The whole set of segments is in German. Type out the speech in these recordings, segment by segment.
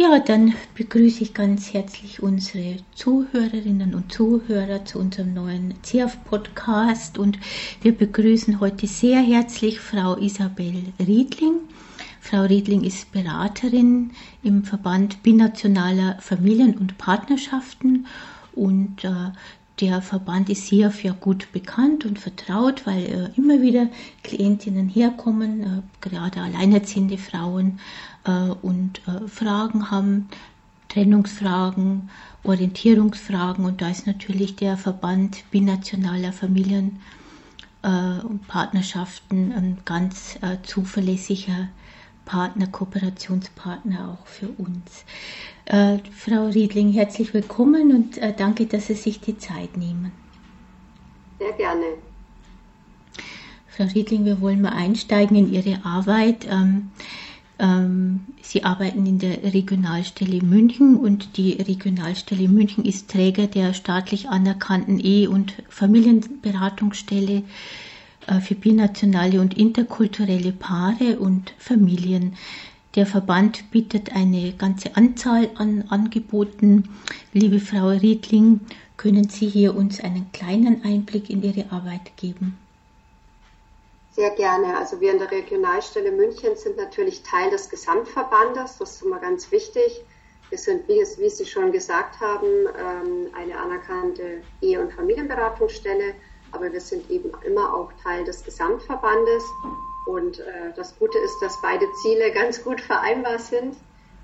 Ja, dann begrüße ich ganz herzlich unsere Zuhörerinnen und Zuhörer zu unserem neuen CF-Podcast und wir begrüßen heute sehr herzlich Frau Isabel Riedling. Frau Riedling ist Beraterin im Verband binationaler Familien- und Partnerschaften und äh, der Verband ist hier für gut bekannt und vertraut, weil äh, immer wieder Klientinnen herkommen, äh, gerade alleinerziehende Frauen, und äh, Fragen haben, Trennungsfragen, Orientierungsfragen und da ist natürlich der Verband binationaler Familien äh, und Partnerschaften ein ganz zuverlässiger Partner, Kooperationspartner auch für uns. Äh, Frau Riedling, herzlich willkommen und äh, danke, dass Sie sich die Zeit nehmen. Sehr gerne. Frau Riedling, wir wollen mal einsteigen in Ihre Arbeit. Ähm, Sie arbeiten in der Regionalstelle München und die Regionalstelle München ist Träger der staatlich anerkannten Ehe- und Familienberatungsstelle äh, für binationale und interkulturelle Paare und Familien. Der Verband bietet eine ganze Anzahl an Angeboten. Liebe Frau Riedling, können Sie hier uns einen kleinen Einblick in Ihre Arbeit geben? Sehr gerne. Also wir in der Regionalstelle München sind natürlich Teil des Gesamtverbandes. Das ist immer ganz wichtig. Wir sind, wie, es, wie Sie schon gesagt haben, ähm, eine anerkannte Ehe- und Familienberatungsstelle, aber wir sind eben immer auch Teil des Gesamtverbandes. Und äh, das Gute ist, dass beide Ziele ganz gut vereinbar sind.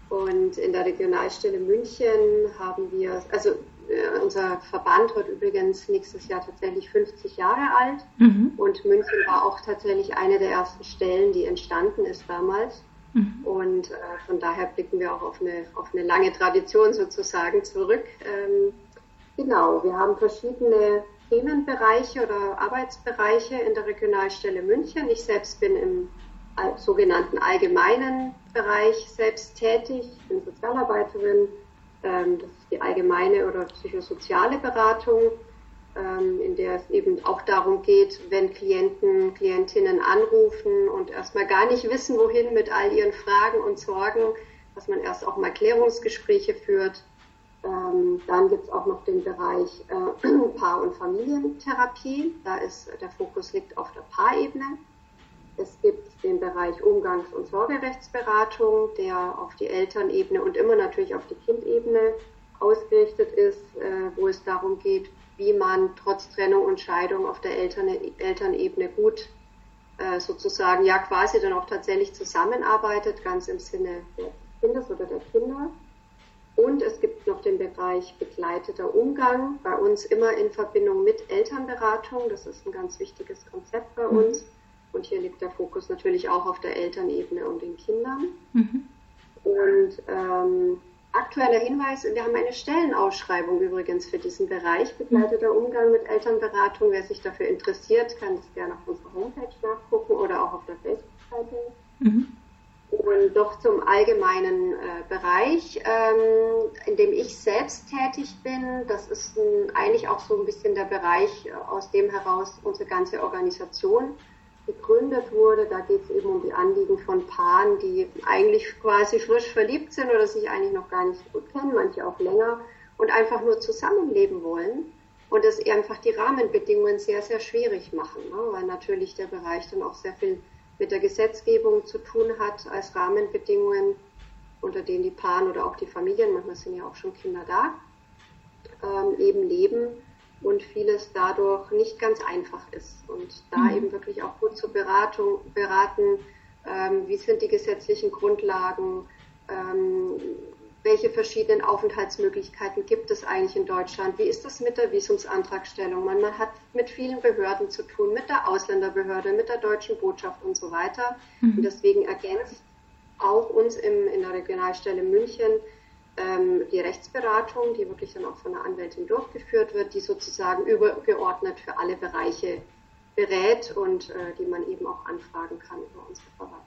Und in der Regionalstelle München haben wir, also unser Verband wird übrigens nächstes Jahr tatsächlich 50 Jahre alt mhm. und München war auch tatsächlich eine der ersten Stellen, die entstanden ist damals. Mhm. Und äh, von daher blicken wir auch auf eine, auf eine lange Tradition sozusagen zurück. Ähm, genau, wir haben verschiedene Themenbereiche oder Arbeitsbereiche in der Regionalstelle München. Ich selbst bin im sogenannten allgemeinen Bereich selbst tätig, ich bin Sozialarbeiterin ähm, das ist die allgemeine oder psychosoziale Beratung, ähm, in der es eben auch darum geht, wenn Klienten, Klientinnen anrufen und erstmal gar nicht wissen, wohin mit all ihren Fragen und Sorgen, dass man erst auch mal Klärungsgespräche führt. Ähm, dann gibt es auch noch den Bereich äh, Paar- und Familientherapie. Da ist der Fokus liegt auf der Paarebene. Es gibt den Bereich Umgangs- und Sorgerechtsberatung, der auf die Elternebene und immer natürlich auf die Kindebene ausgerichtet ist, äh, wo es darum geht, wie man trotz Trennung und Scheidung auf der Eltern Elternebene gut äh, sozusagen ja quasi dann auch tatsächlich zusammenarbeitet, ganz im Sinne des Kindes oder der Kinder. Und es gibt noch den Bereich begleiteter Umgang, bei uns immer in Verbindung mit Elternberatung. Das ist ein ganz wichtiges Konzept bei mhm. uns. Und hier liegt der Fokus natürlich auch auf der Elternebene und den Kindern. Mhm. Und ähm, aktueller Hinweis, wir haben eine Stellenausschreibung übrigens für diesen Bereich, begleiteter Umgang mit Elternberatung. Wer sich dafür interessiert, kann das gerne auf unserer Homepage nachgucken oder auch auf der Facebook-Seite. Mhm. Und doch zum allgemeinen äh, Bereich, ähm, in dem ich selbst tätig bin. Das ist ein, eigentlich auch so ein bisschen der Bereich, äh, aus dem heraus unsere ganze Organisation gegründet wurde. Da geht es eben um die Anliegen von Paaren, die eigentlich quasi frisch verliebt sind oder sich eigentlich noch gar nicht gut kennen, manche auch länger und einfach nur zusammenleben wollen und es einfach die Rahmenbedingungen sehr, sehr schwierig machen, ne? weil natürlich der Bereich dann auch sehr viel mit der Gesetzgebung zu tun hat als Rahmenbedingungen, unter denen die Paaren oder auch die Familien, manchmal sind ja auch schon Kinder da, ähm, eben leben und vieles dadurch nicht ganz einfach ist. Und da mhm. eben wirklich auch gut zur Beratung, beraten, ähm, wie sind die gesetzlichen Grundlagen, ähm, welche verschiedenen Aufenthaltsmöglichkeiten gibt es eigentlich in Deutschland, wie ist das mit der Visumsantragstellung. Man, man hat mit vielen Behörden zu tun, mit der Ausländerbehörde, mit der deutschen Botschaft und so weiter. Mhm. Und deswegen ergänzt auch uns im, in der Regionalstelle München die Rechtsberatung, die wirklich dann auch von einer Anwältin durchgeführt wird, die sozusagen übergeordnet für alle Bereiche berät und äh, die man eben auch anfragen kann über unsere Verwaltung.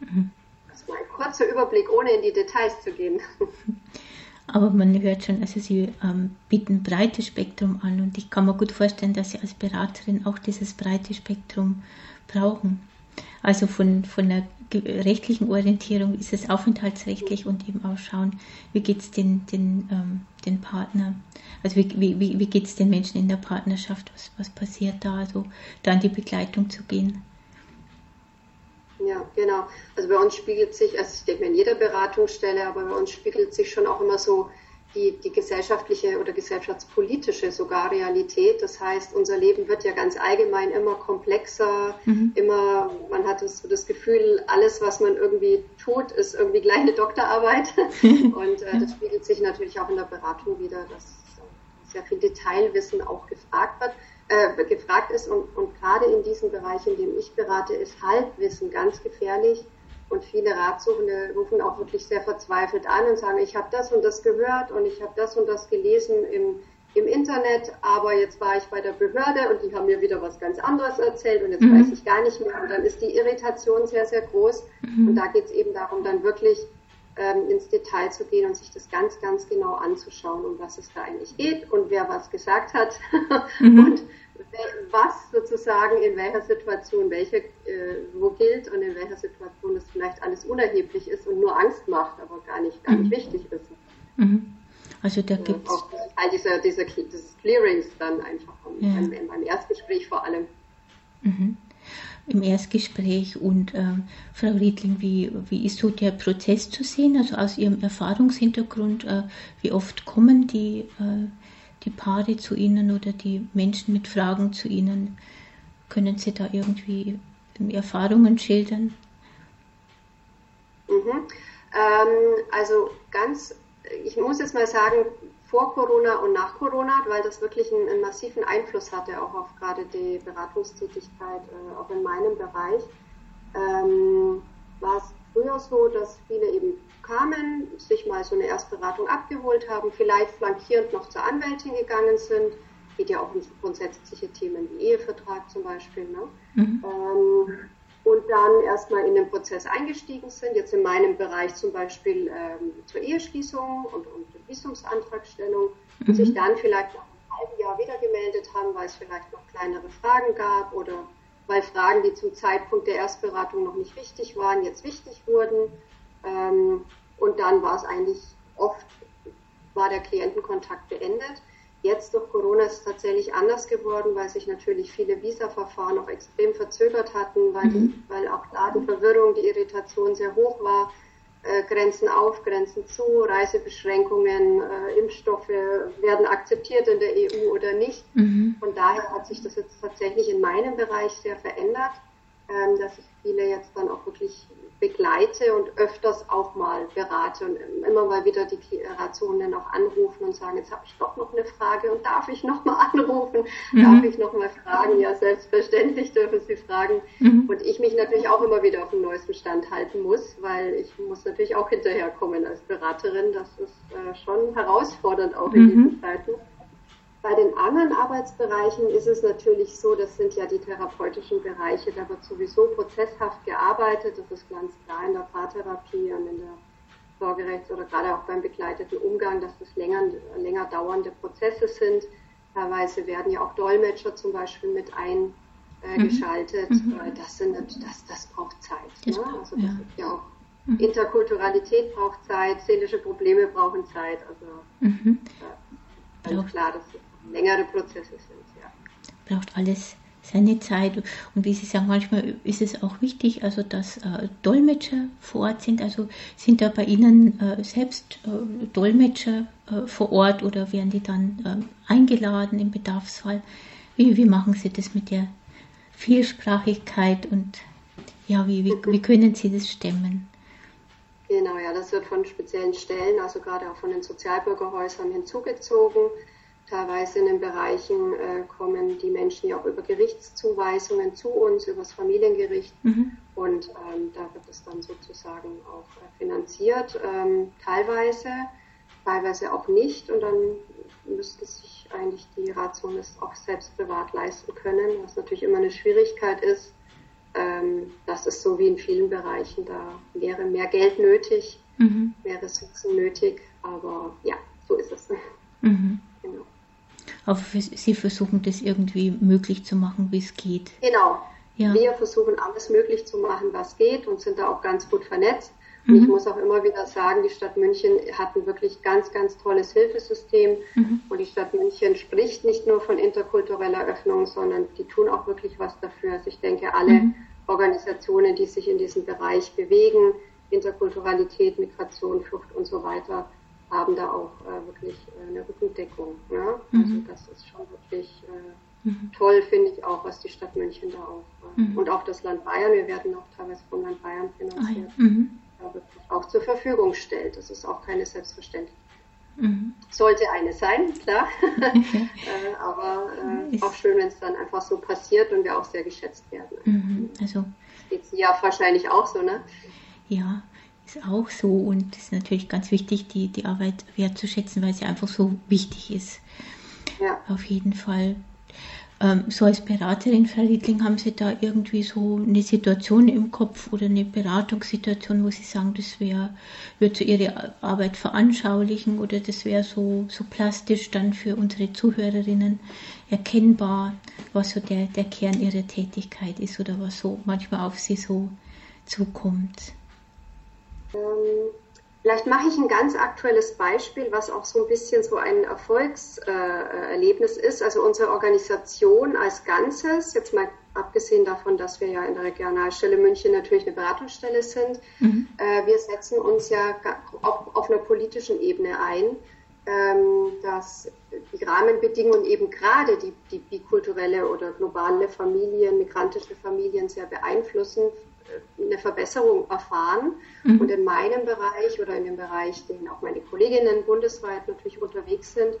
Mhm. Das war ein kurzer Überblick, ohne in die Details zu gehen. Aber man hört schon, also Sie ähm, bieten ein breites Spektrum an und ich kann mir gut vorstellen, dass Sie als Beraterin auch dieses breite Spektrum brauchen. Also von, von einer rechtlichen Orientierung ist es aufenthaltsrechtlich und eben auch schauen, wie geht es den, den, ähm, den Partner, also wie, wie, wie geht es den Menschen in der Partnerschaft, was, was passiert da, also da in die Begleitung zu gehen. Ja, genau. Also bei uns spiegelt sich, also ich denke in jeder Beratungsstelle, aber bei uns spiegelt sich schon auch immer so die, die gesellschaftliche oder gesellschaftspolitische sogar Realität. Das heißt, unser Leben wird ja ganz allgemein immer komplexer, mhm. immer, man hat das, das Gefühl, alles, was man irgendwie tut, ist irgendwie gleich eine Doktorarbeit. Und äh, das spiegelt sich natürlich auch in der Beratung wieder, dass sehr viel Detailwissen auch gefragt wird. Äh, gefragt ist und, und gerade in diesem Bereich, in dem ich berate, ist Halbwissen ganz gefährlich, und viele Ratsuchende rufen auch wirklich sehr verzweifelt an und sagen, ich habe das und das gehört und ich habe das und das gelesen im, im Internet, aber jetzt war ich bei der Behörde und die haben mir wieder was ganz anderes erzählt und jetzt mhm. weiß ich gar nicht mehr. Und dann ist die Irritation sehr, sehr groß. Mhm. Und da geht es eben darum, dann wirklich ähm, ins Detail zu gehen und sich das ganz, ganz genau anzuschauen, um was es da eigentlich geht und wer was gesagt hat mhm. und was sozusagen in welcher Situation welche äh, wo gilt und in welcher Situation das vielleicht alles unerheblich ist und nur Angst macht, aber gar nicht, gar nicht mhm. wichtig ist. Mhm. Also da gibt es. Auch Teil dieser, dieser, dieses Clearings dann einfach ja. beim, beim Erstgespräch vor allem. Mhm im Erstgespräch. Und äh, Frau Riedling, wie, wie ist so der Prozess zu sehen? Also aus Ihrem Erfahrungshintergrund, äh, wie oft kommen die, äh, die Paare zu Ihnen oder die Menschen mit Fragen zu Ihnen? Können Sie da irgendwie Erfahrungen schildern? Mhm. Ähm, also ganz, ich muss jetzt mal sagen, vor Corona und nach Corona, weil das wirklich einen, einen massiven Einfluss hatte, auch auf gerade die Beratungstätigkeit, äh, auch in meinem Bereich. Ähm, war es früher so, dass viele eben kamen, sich mal so eine Erstberatung abgeholt haben, vielleicht flankierend noch zur Anwältin gegangen sind. Geht ja auch um grundsätzliche Themen wie Ehevertrag zum Beispiel. Ne? Mhm. Ähm, und dann erstmal in den Prozess eingestiegen sind, jetzt in meinem Bereich zum Beispiel ähm, zur Eheschließung und, und Visumsantragstellung mhm. und sich dann vielleicht nach einem halben Jahr wieder gemeldet haben, weil es vielleicht noch kleinere Fragen gab oder weil Fragen, die zum Zeitpunkt der Erstberatung noch nicht wichtig waren, jetzt wichtig wurden. Ähm, und dann war es eigentlich oft, war der Klientenkontakt beendet. Jetzt durch Corona ist es tatsächlich anders geworden, weil sich natürlich viele Visa-Verfahren auch extrem verzögert hatten, weil, mhm. die, weil auch da die Verwirrung, die Irritation sehr hoch war. Äh, Grenzen auf, Grenzen zu, Reisebeschränkungen, äh, Impfstoffe werden akzeptiert in der EU oder nicht. Mhm. Von daher hat sich das jetzt tatsächlich in meinem Bereich sehr verändert, ähm, dass ich viele jetzt dann auch wirklich begleite und öfters auch mal berate und immer mal wieder die Rationen auch anrufen und sagen, jetzt habe ich doch noch eine Frage und darf ich noch mal anrufen? Mhm. Darf ich noch mal fragen? Ja, selbstverständlich dürfen Sie fragen. Mhm. Und ich mich natürlich auch immer wieder auf dem neuesten Stand halten muss, weil ich muss natürlich auch hinterherkommen als Beraterin. Das ist äh, schon herausfordernd auch in mhm. diesen Zeiten. Bei den anderen Arbeitsbereichen ist es natürlich so, das sind ja die therapeutischen Bereiche, da wird sowieso prozesshaft gearbeitet, das ist ganz klar in der Paartherapie und in der Sorgerechts- oder gerade auch beim begleiteten Umgang, dass das länger, länger dauernde Prozesse sind. Teilweise werden ja auch Dolmetscher zum Beispiel mit eingeschaltet. Mhm. mhm. Das, sind, das, das braucht Zeit. Das ne? Also das ja. ja auch mhm. Interkulturalität braucht Zeit, seelische Probleme brauchen Zeit. Also mhm. ganz klar, das ist längere Prozesse sind. Ja. Braucht alles seine Zeit. Und wie Sie sagen, manchmal ist es auch wichtig, also dass äh, Dolmetscher vor Ort sind. Also sind da bei Ihnen äh, selbst äh, Dolmetscher äh, vor Ort oder werden die dann ähm, eingeladen im Bedarfsfall? Wie, wie machen Sie das mit der Vielsprachigkeit und ja, wie, wie, wie können Sie das stemmen? Genau, ja, das wird von speziellen Stellen, also gerade auch von den Sozialbürgerhäusern hinzugezogen. Teilweise in den Bereichen äh, kommen die Menschen ja auch über Gerichtszuweisungen zu uns, übers Familiengericht. Mhm. Und ähm, da wird es dann sozusagen auch äh, finanziert, ähm, teilweise, teilweise auch nicht. Und dann müsste sich eigentlich die das auch selbst privat leisten können, was natürlich immer eine Schwierigkeit ist. Ähm, das ist so wie in vielen Bereichen, da wäre mehr Geld nötig, mhm. mehr Ressourcen nötig, aber ja, so ist es. Mhm. Aber sie versuchen das irgendwie möglich zu machen, wie es geht. Genau, Ja. Wir versuchen alles möglich zu machen, was geht und sind da auch ganz gut vernetzt. Und ich mhm. muss auch immer wieder sagen, die Stadt München hat ein wirklich ganz, ganz tolles Hilfesystem. Mhm. Und die Stadt München spricht nicht nur von interkultureller Öffnung, sondern die tun auch wirklich was dafür. Also ich denke, alle mhm. Organisationen, die sich in diesem Bereich bewegen, Interkulturalität, Migration, Flucht und so weiter, haben da auch äh, wirklich äh, eine Rückendeckung. Ja? Also mhm. das ist schon wirklich äh, mhm. toll, finde ich auch, was die Stadt München da auch äh, mhm. und auch das Land Bayern, wir werden auch teilweise vom Land Bayern finanziert, ah, ja. Mhm. wirklich auch zur Verfügung stellt. Das ist auch keine Selbstverständlichkeit. Mhm. Sollte eine sein, klar. äh, aber äh, auch schön, wenn es dann einfach so passiert und wir auch sehr geschätzt werden. Also geht es ja wahrscheinlich auch so, ne? Ja, ist auch so und es ist natürlich ganz wichtig, die, die Arbeit wertzuschätzen, weil sie einfach so wichtig ist. Ja. Auf jeden Fall. Ähm, so als Beraterin, Frau Riedling, haben Sie da irgendwie so eine Situation im Kopf oder eine Beratungssituation, wo Sie sagen, das wäre, würde so Ihre Arbeit veranschaulichen oder das wäre so, so plastisch dann für unsere Zuhörerinnen erkennbar, was so der, der Kern Ihrer Tätigkeit ist oder was so manchmal auf Sie so zukommt? Ähm, vielleicht mache ich ein ganz aktuelles Beispiel, was auch so ein bisschen so ein Erfolgserlebnis äh, ist. Also unsere Organisation als Ganzes, jetzt mal abgesehen davon, dass wir ja in der Regionalstelle München natürlich eine Beratungsstelle sind, mhm. äh, wir setzen uns ja auch auf einer politischen Ebene ein, ähm, dass die Rahmenbedingungen eben gerade die, die bikulturelle oder globale Familien, migrantische Familien sehr beeinflussen eine Verbesserung erfahren. Mhm. Und in meinem Bereich oder in dem Bereich, den auch meine Kolleginnen bundesweit natürlich unterwegs sind,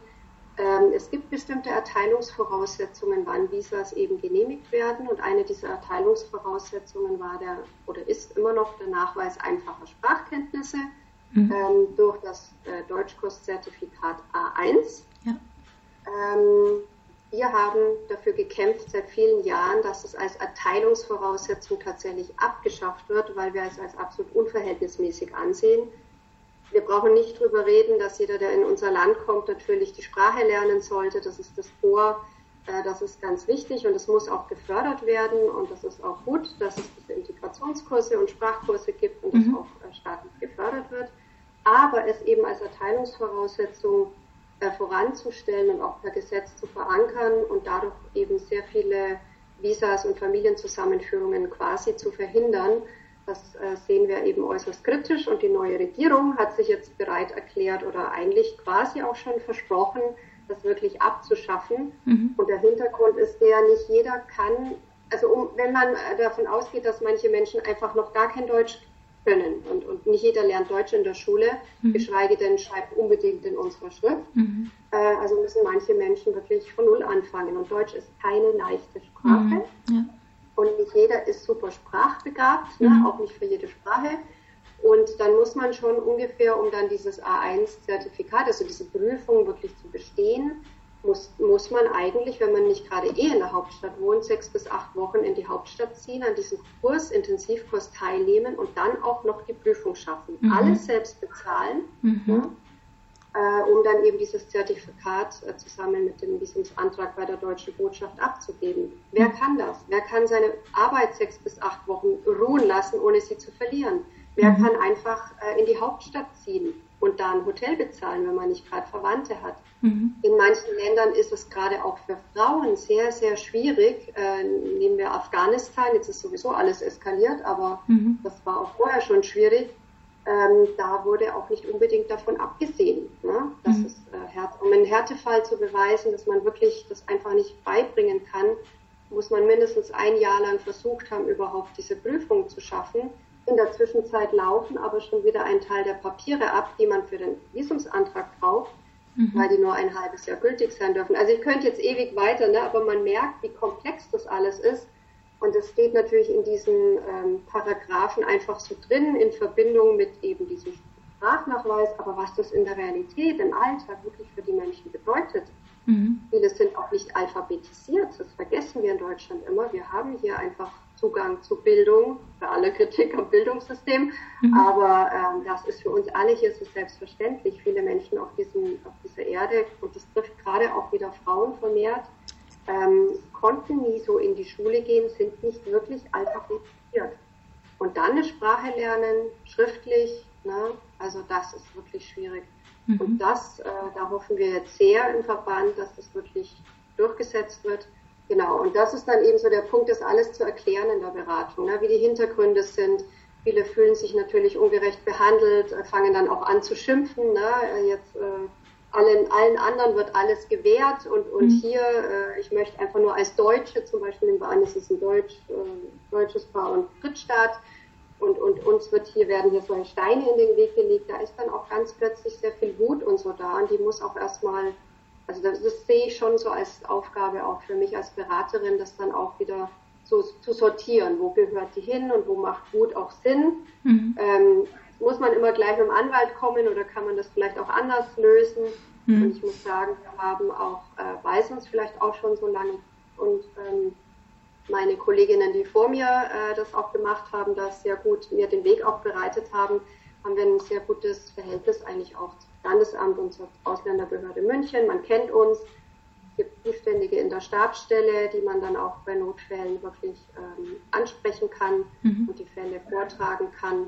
ähm, es gibt bestimmte Erteilungsvoraussetzungen, wann Visas eben genehmigt werden. Und eine dieser Erteilungsvoraussetzungen war der oder ist immer noch der Nachweis einfacher Sprachkenntnisse mhm. ähm, durch das äh, Deutschkurszertifikat A1. Ja. Ähm, wir haben dafür gekämpft seit vielen Jahren, dass es als Erteilungsvoraussetzung tatsächlich abgeschafft wird, weil wir es als absolut unverhältnismäßig ansehen. Wir brauchen nicht darüber reden, dass jeder, der in unser Land kommt, natürlich die Sprache lernen sollte. Das ist das Vor, äh, das ist ganz wichtig und es muss auch gefördert werden und das ist auch gut, dass es diese Integrationskurse und Sprachkurse gibt und das mhm. auch äh, staatlich gefördert wird. Aber es eben als Erteilungsvoraussetzung voranzustellen und auch per Gesetz zu verankern und dadurch eben sehr viele Visas und Familienzusammenführungen quasi zu verhindern. Das äh, sehen wir eben äußerst kritisch und die neue Regierung hat sich jetzt bereit erklärt oder eigentlich quasi auch schon versprochen, das wirklich abzuschaffen. Mhm. Und der Hintergrund ist der, nicht jeder kann, also um, wenn man davon ausgeht, dass manche Menschen einfach noch gar kein Deutsch können. Und, und nicht jeder lernt Deutsch in der Schule, mhm. geschweige denn schreibt unbedingt in unserer Schrift. Mhm. Äh, also müssen manche Menschen wirklich von Null anfangen. Und Deutsch ist keine leichte Sprache. Mhm. Ja. Und nicht jeder ist super sprachbegabt, ne? Mhm. auch nicht für jede Sprache. Und dann muss man schon ungefähr, um dann dieses A1-Zertifikat, also diese Prüfung wirklich zu bestehen, muss, muss man eigentlich, wenn man nicht gerade eh in der Hauptstadt wohnt, sechs bis acht Wochen in die Hauptstadt ziehen, an diesem Kurs, Intensivkurs teilnehmen und dann auch noch die Prüfung schaffen. Mhm. Alles selbst bezahlen, mhm. ja, äh, um dann eben dieses Zertifikat äh, zusammen mit dem Visumsantrag bei der deutschen Botschaft abzugeben. Wer mhm. kann das? Wer kann seine Arbeit sechs bis acht Wochen ruhen lassen, ohne sie zu verlieren? Wer mhm. kann einfach äh, in die Hauptstadt ziehen? Und da ein Hotel bezahlen, wenn man nicht gerade Verwandte hat. Mhm. In manchen Ländern ist es gerade auch für Frauen sehr, sehr schwierig. Äh, nehmen wir Afghanistan, jetzt ist sowieso alles eskaliert, aber mhm. das war auch vorher schon schwierig. Ähm, da wurde auch nicht unbedingt davon abgesehen, ne? dass mhm. es, äh, um einen Härtefall zu beweisen, dass man wirklich das einfach nicht beibringen kann, muss man mindestens ein Jahr lang versucht haben, überhaupt diese Prüfung zu schaffen. In der Zwischenzeit laufen aber schon wieder ein Teil der Papiere ab, die man für den Visumsantrag braucht, mhm. weil die nur ein halbes Jahr gültig sein dürfen. Also ich könnte jetzt ewig weiter, ne, aber man merkt, wie komplex das alles ist. Und es steht natürlich in diesen ähm, Paragraphen einfach so drin, in Verbindung mit eben diesem Sprachnachweis. Aber was das in der Realität, im Alltag wirklich für die Menschen bedeutet, mhm. viele sind auch nicht alphabetisiert. Das vergessen wir in Deutschland immer. Wir haben hier einfach Zugang zu Bildung, für alle Kritik am Bildungssystem, mhm. aber ähm, das ist für uns alle hier so selbstverständlich. Viele Menschen auf, diesem, auf dieser Erde, und das trifft gerade auch wieder Frauen vermehrt, ähm, konnten nie so in die Schule gehen, sind nicht wirklich alphabetisiert. Und dann eine Sprache lernen, schriftlich, ne? also das ist wirklich schwierig. Mhm. Und das, äh, da hoffen wir jetzt sehr im Verband, dass das wirklich durchgesetzt wird. Genau, und das ist dann eben so der Punkt, das alles zu erklären in der Beratung, ne? wie die Hintergründe sind. Viele fühlen sich natürlich ungerecht behandelt, äh, fangen dann auch an zu schimpfen. Ne? Jetzt äh, allen, allen anderen wird alles gewährt und, und mhm. hier, äh, ich möchte einfach nur als Deutsche, zum Beispiel in Bahn ist es ein Deutsch, äh, deutsches Paar- und Drittstaat und, und uns wird hier, werden hier so Steine in den Weg gelegt, da ist dann auch ganz plötzlich sehr viel Wut und so da und die muss auch erstmal, also das, das sehe ich schon so als Aufgabe auch für mich als Beraterin, das dann auch wieder so zu sortieren, wo gehört die hin und wo macht Wut auch Sinn. Mhm. Ähm, muss man immer gleich mit dem Anwalt kommen oder kann man das vielleicht auch anders lösen? Mhm. Und ich muss sagen, wir haben auch, äh, weiß uns vielleicht auch schon so lange und ähm, meine Kolleginnen, die vor mir äh, das auch gemacht haben, das sehr gut mir den Weg auch bereitet haben, haben wir ein sehr gutes Verhältnis eigentlich auch zum Landesamt und zur Ausländerbehörde München. Man kennt uns, es gibt Zuständige in der Stabsstelle, die man dann auch bei Notfällen wirklich ähm, ansprechen kann mhm. und die Fälle vortragen kann.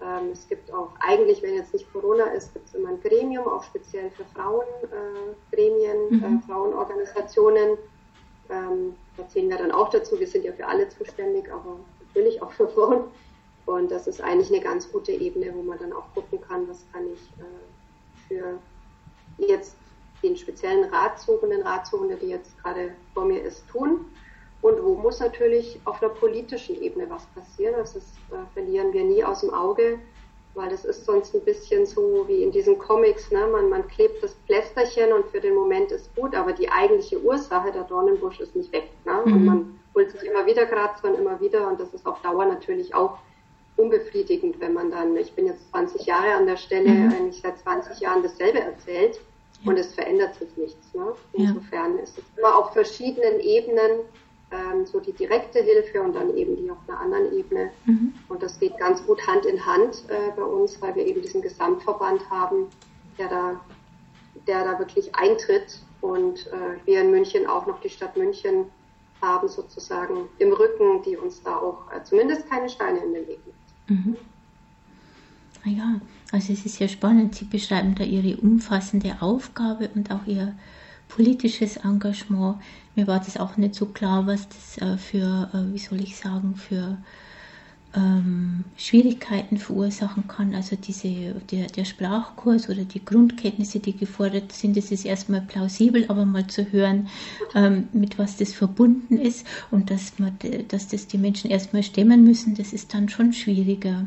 Ähm, es gibt auch eigentlich, wenn jetzt nicht Corona ist, gibt es immer ein Gremium, auch speziell für Frauengremien, äh, mhm. äh, Frauenorganisationen. Ähm, da zählen wir dann auch dazu. Wir sind ja für alle zuständig, aber natürlich auch für Frauen. Und das ist eigentlich eine ganz gute Ebene, wo man dann auch gucken kann, was kann ich äh, für jetzt den speziellen Ratsuchenden, Ratsuchende, die jetzt gerade vor mir ist, tun. Und wo muss natürlich auf der politischen Ebene was passieren? Das ist, äh, verlieren wir nie aus dem Auge, weil das ist sonst ein bisschen so wie in diesen Comics, ne? man, man klebt das Plästerchen und für den Moment ist gut, aber die eigentliche Ursache, der Dornenbusch, ist nicht weg. Ne? Mhm. Und man holt sich immer wieder Kratzer und immer wieder und das ist auf Dauer natürlich auch unbefriedigend, wenn man dann, ich bin jetzt 20 Jahre an der Stelle, mhm. eigentlich seit 20 Jahren dasselbe erzählt ja. und es verändert sich nichts. Ne? Insofern ja. ist es immer auf verschiedenen Ebenen ähm, so die direkte Hilfe und dann eben die auf einer anderen Ebene. Mhm. Und das geht ganz gut Hand in Hand äh, bei uns, weil wir eben diesen Gesamtverband haben, der da, der da wirklich eintritt und äh, wir in München auch noch die Stadt München haben sozusagen im Rücken, die uns da auch äh, zumindest keine Steine in den Weg legt. Mhm. Ah ja, also es ist ja spannend. Sie beschreiben da Ihre umfassende Aufgabe und auch Ihr politisches Engagement. Mir war das auch nicht so klar, was das äh, für, äh, wie soll ich sagen, für ähm, Schwierigkeiten verursachen kann. Also diese, der, der Sprachkurs oder die Grundkenntnisse, die gefordert sind, das ist erstmal plausibel, aber mal zu hören, ähm, mit was das verbunden ist und dass, man, dass das die Menschen erstmal stemmen müssen, das ist dann schon schwieriger.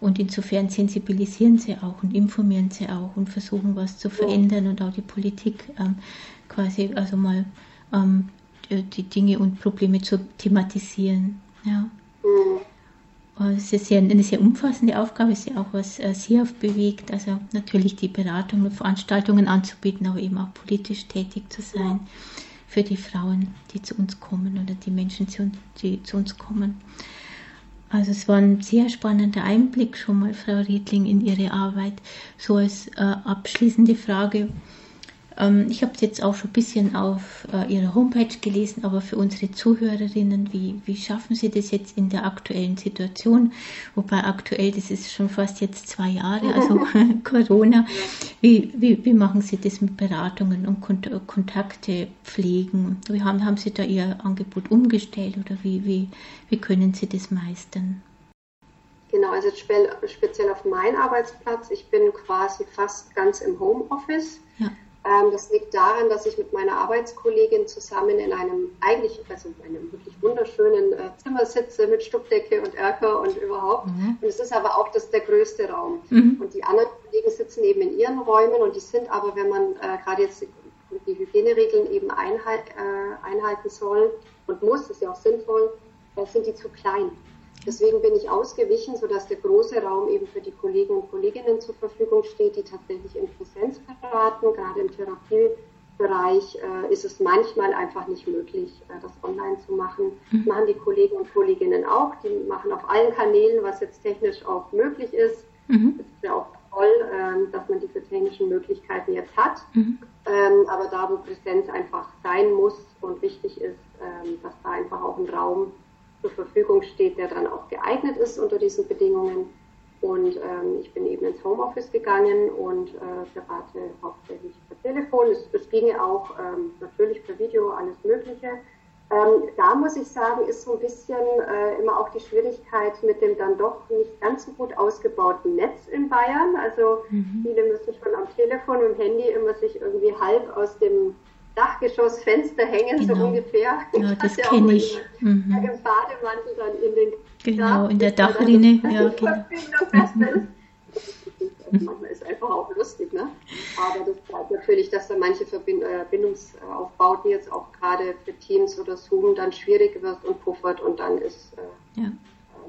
Und insofern sensibilisieren sie auch und informieren sie auch und versuchen was zu verändern und auch die Politik ähm, quasi also mal ähm, die Dinge und Probleme zu thematisieren. Mhm. Es ist ja eine sehr umfassende Aufgabe, es ist ja auch was äh, sehr bewegt, also natürlich die Beratung und Veranstaltungen anzubieten, aber eben auch politisch tätig zu sein für die Frauen, die zu uns kommen oder die Menschen, die zu uns kommen. Also es war ein sehr spannender Einblick schon mal, Frau Riedling, in Ihre Arbeit. So als äh, abschließende Frage, ich habe es jetzt auch schon ein bisschen auf äh, Ihrer Homepage gelesen, aber für unsere Zuhörerinnen, wie, wie schaffen Sie das jetzt in der aktuellen Situation? Wobei aktuell, das ist schon fast jetzt zwei Jahre, also Corona. Wie, wie, wie machen Sie das mit Beratungen und Kont Kontakte pflegen? Wie haben, haben Sie da Ihr Angebot umgestellt oder wie, wie, wie können Sie das meistern? Genau, also speziell auf meinen Arbeitsplatz. Ich bin quasi fast ganz im Homeoffice. Ja. Ähm, das liegt daran, dass ich mit meiner Arbeitskollegin zusammen in einem eigentlich, also in einem wirklich wunderschönen äh, Zimmer sitze mit Stuckdecke und Erker und überhaupt. Mhm. Und es ist aber auch das der größte Raum. Mhm. Und die anderen Kollegen sitzen eben in ihren Räumen und die sind aber, wenn man äh, gerade jetzt die Hygieneregeln eben einhalt, äh, einhalten soll und muss, ist ja auch sinnvoll, äh, sind die zu klein. Deswegen bin ich ausgewichen, sodass der große Raum eben für die Kollegen und Kolleginnen zur Verfügung steht, die tatsächlich in Präsenz beraten. Gerade im Therapiebereich äh, ist es manchmal einfach nicht möglich, äh, das online zu machen. Mhm. Machen die Kollegen und Kolleginnen auch. Die machen auf allen Kanälen, was jetzt technisch auch möglich ist. Mhm. Das ist ja auch toll, ähm, dass man diese technischen Möglichkeiten jetzt hat. Mhm. Ähm, aber da, wo Präsenz einfach sein muss und wichtig ist, ähm, dass da einfach auch ein Raum zur Verfügung steht, der dann auch geeignet ist unter diesen Bedingungen. Und ähm, ich bin eben ins Homeoffice gegangen und äh, berate hauptsächlich per Telefon. Es, es ginge auch ähm, natürlich per Video, alles Mögliche. Ähm, da muss ich sagen, ist so ein bisschen äh, immer auch die Schwierigkeit mit dem dann doch nicht ganz so gut ausgebauten Netz in Bayern. Also mhm. viele müssen schon am Telefon und Handy immer sich irgendwie halb aus dem Dachgeschossfenster hängen, genau. so ungefähr. Ja, das ja kenne ich. Mhm. Im Bademantel dann in den Genau, in der Dachrinne. Ja, genau. Manchmal ist einfach auch lustig, ne? Aber das zeigt natürlich, dass da manche Verbindungsaufbauten jetzt auch gerade für Teams oder Zoom dann schwierig wird und puffert und dann ist äh, ja.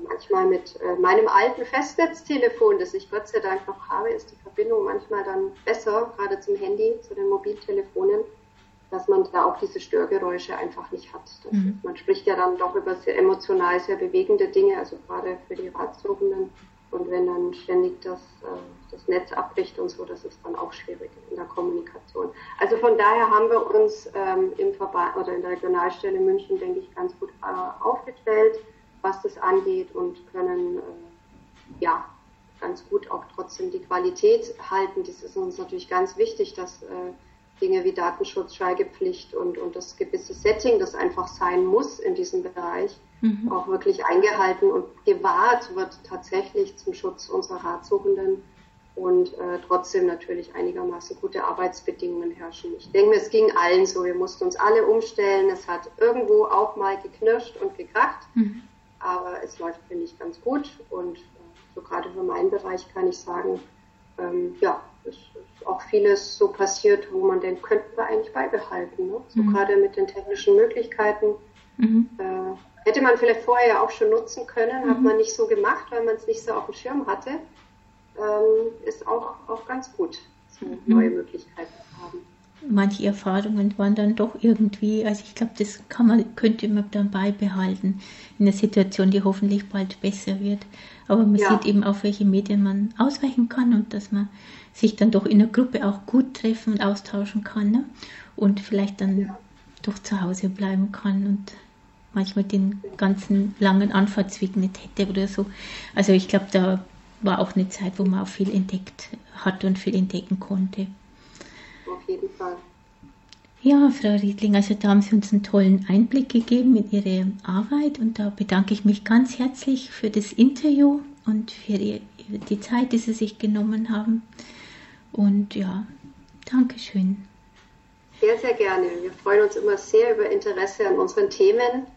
manchmal mit äh, meinem alten Festnetztelefon, das ich Gott sei Dank noch habe, ist die Verbindung manchmal dann besser, gerade zum Handy, zu den Mobiltelefonen dass man da auch diese Störgeräusche einfach nicht hat. Mhm. Man spricht ja dann doch über sehr emotional sehr bewegende Dinge, also gerade für die Ratsuchenden. Und wenn dann ständig das, äh, das Netz abbricht und so, das ist dann auch schwierig in der Kommunikation. Also von daher haben wir uns ähm, im Verband oder in der Regionalstelle München, denke ich, ganz gut äh, aufgestellt, was das angeht und können äh, ja ganz gut auch trotzdem die Qualität halten. Das ist uns natürlich ganz wichtig, dass Dinge wie Datenschutz, Schweigepflicht und, und das gewisse Setting, das einfach sein muss in diesem Bereich, mhm. auch wirklich eingehalten und gewahrt wird tatsächlich zum Schutz unserer Ratsuchenden und äh, trotzdem natürlich einigermaßen gute Arbeitsbedingungen herrschen. Ich denke mir, es ging allen so. Wir mussten uns alle umstellen. Es hat irgendwo auch mal geknirscht und gekracht, mhm. aber es läuft, finde ich, ganz gut und äh, so gerade für meinen Bereich kann ich sagen, ähm, ja, es ist vieles so passiert, wo man denkt, könnten wir eigentlich beibehalten. Ne? So mhm. gerade mit den technischen Möglichkeiten. Mhm. Äh, hätte man vielleicht vorher ja auch schon nutzen können, mhm. hat man nicht so gemacht, weil man es nicht so auf dem Schirm hatte. Ähm, ist auch, auch ganz gut, so mhm. neue Möglichkeiten zu haben. Manche Erfahrungen waren dann doch irgendwie, also ich glaube, das kann man, könnte man dann beibehalten in einer Situation, die hoffentlich bald besser wird. Aber man ja. sieht eben auf welche Medien man ausweichen kann und dass man sich dann doch in der Gruppe auch gut treffen und austauschen kann ne? und vielleicht dann ja. doch zu Hause bleiben kann und manchmal den ganzen langen Anfahrtsweg nicht hätte oder so. Also ich glaube, da war auch eine Zeit, wo man auch viel entdeckt hat und viel entdecken konnte. Auf jeden Fall. Ja, Frau Riedling, also da haben Sie uns einen tollen Einblick gegeben in Ihre Arbeit und da bedanke ich mich ganz herzlich für das Interview und für die Zeit, die Sie sich genommen haben. Und ja, Dankeschön. Sehr, sehr gerne. Wir freuen uns immer sehr über Interesse an unseren Themen.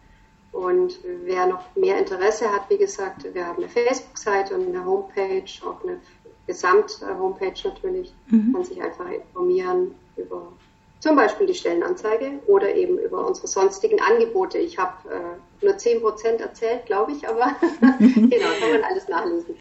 Und wer noch mehr Interesse hat, wie gesagt, wir haben eine Facebook-Seite und eine Homepage, auch eine Gesamt-Homepage natürlich, mhm. kann sich einfach informieren über zum Beispiel die Stellenanzeige oder eben über unsere sonstigen Angebote. Ich habe äh, nur 10% erzählt, glaube ich, aber genau, kann man alles nachlesen.